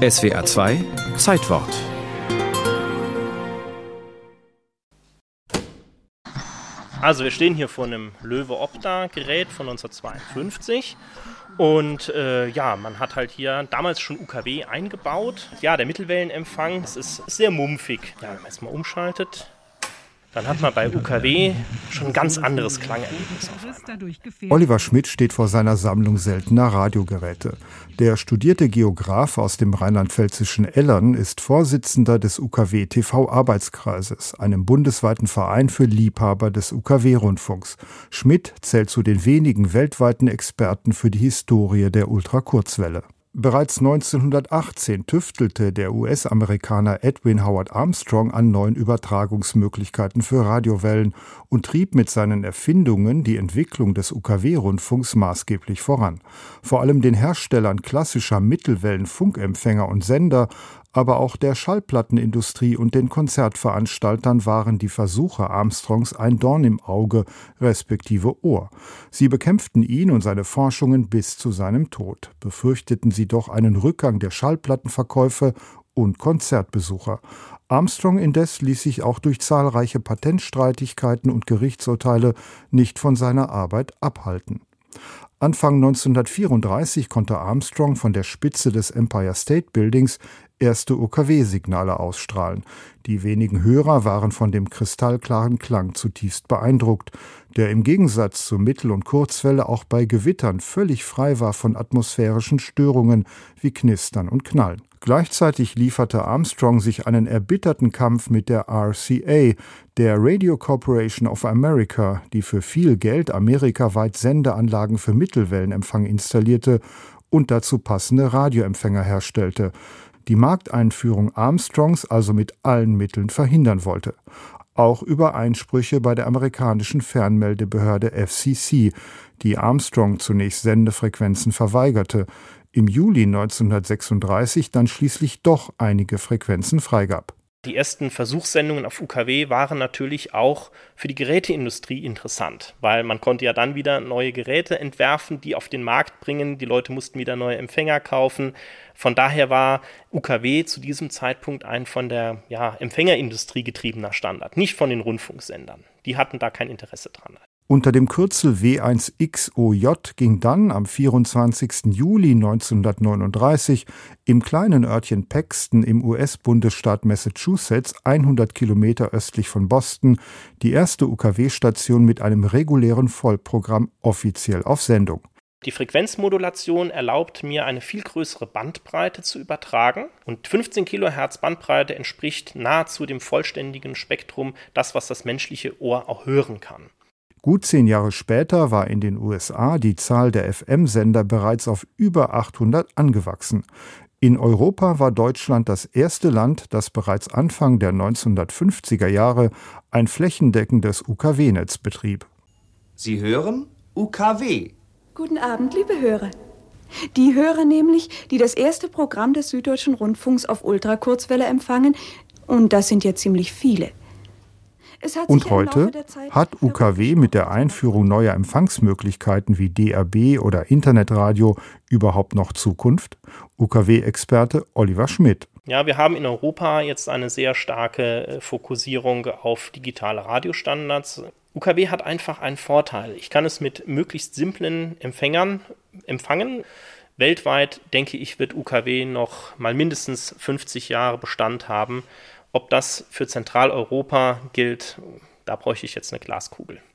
SWR 2 Zeitwort Also wir stehen hier vor einem Löwe Opta Gerät von 1952 und äh, ja, man hat halt hier damals schon UKW eingebaut. Ja, der Mittelwellenempfang, das ist sehr mumpfig. Ja, wenn man jetzt mal umschaltet, dann hat man bei UKW schon ein ganz anderes Klangerlebnis. Oliver Schmidt steht vor seiner Sammlung seltener Radiogeräte. Der studierte Geograf aus dem rheinland-pfälzischen Ellern ist Vorsitzender des UKW TV Arbeitskreises, einem bundesweiten Verein für Liebhaber des UKW-Rundfunks. Schmidt zählt zu den wenigen weltweiten Experten für die Historie der Ultrakurzwelle. Bereits 1918 tüftelte der US-Amerikaner Edwin Howard Armstrong an neuen Übertragungsmöglichkeiten für Radiowellen und trieb mit seinen Erfindungen die Entwicklung des UKW-Rundfunks maßgeblich voran. Vor allem den Herstellern klassischer Mittelwellenfunkempfänger und Sender aber auch der Schallplattenindustrie und den Konzertveranstaltern waren die Versuche Armstrongs ein Dorn im Auge respektive Ohr. Sie bekämpften ihn und seine Forschungen bis zu seinem Tod, befürchteten sie doch einen Rückgang der Schallplattenverkäufe und Konzertbesucher. Armstrong indes ließ sich auch durch zahlreiche Patentstreitigkeiten und Gerichtsurteile nicht von seiner Arbeit abhalten. Anfang 1934 konnte Armstrong von der Spitze des Empire State Buildings erste UKW-Signale ausstrahlen. Die wenigen Hörer waren von dem kristallklaren Klang zutiefst beeindruckt, der im Gegensatz zur Mittel- und Kurzwelle auch bei Gewittern völlig frei war von atmosphärischen Störungen wie Knistern und Knallen. Gleichzeitig lieferte Armstrong sich einen erbitterten Kampf mit der RCA, der Radio Corporation of America, die für viel Geld amerikaweit Sendeanlagen für Mittelwellenempfang installierte und dazu passende Radioempfänger herstellte die Markteinführung Armstrongs also mit allen Mitteln verhindern wollte. Auch über Einsprüche bei der amerikanischen Fernmeldebehörde FCC, die Armstrong zunächst Sendefrequenzen verweigerte, im Juli 1936 dann schließlich doch einige Frequenzen freigab. Die ersten Versuchssendungen auf UKW waren natürlich auch für die Geräteindustrie interessant, weil man konnte ja dann wieder neue Geräte entwerfen, die auf den Markt bringen. Die Leute mussten wieder neue Empfänger kaufen. Von daher war UKW zu diesem Zeitpunkt ein von der ja, Empfängerindustrie getriebener Standard, nicht von den Rundfunksendern. Die hatten da kein Interesse dran. Unter dem Kürzel W1XOJ ging dann am 24. Juli 1939 im kleinen Örtchen Paxton im US-Bundesstaat Massachusetts, 100 Kilometer östlich von Boston, die erste UKW-Station mit einem regulären Vollprogramm offiziell auf Sendung. Die Frequenzmodulation erlaubt mir eine viel größere Bandbreite zu übertragen und 15 Kilohertz Bandbreite entspricht nahezu dem vollständigen Spektrum, das was das menschliche Ohr auch hören kann. Gut zehn Jahre später war in den USA die Zahl der FM-Sender bereits auf über 800 angewachsen. In Europa war Deutschland das erste Land, das bereits Anfang der 1950er Jahre ein flächendeckendes UKW-Netz betrieb. Sie hören UKW. Guten Abend, liebe Hörer. Die Hörer nämlich, die das erste Programm des Süddeutschen Rundfunks auf Ultrakurzwelle empfangen, und das sind ja ziemlich viele. Und heute hat UKW mit der Einführung neuer Empfangsmöglichkeiten wie DAB oder Internetradio überhaupt noch Zukunft? UKW-Experte Oliver Schmidt. Ja, wir haben in Europa jetzt eine sehr starke äh, Fokussierung auf digitale Radiostandards. UKW hat einfach einen Vorteil. Ich kann es mit möglichst simplen Empfängern empfangen. Weltweit, denke ich, wird UKW noch mal mindestens 50 Jahre Bestand haben. Ob das für Zentraleuropa gilt, da bräuchte ich jetzt eine Glaskugel.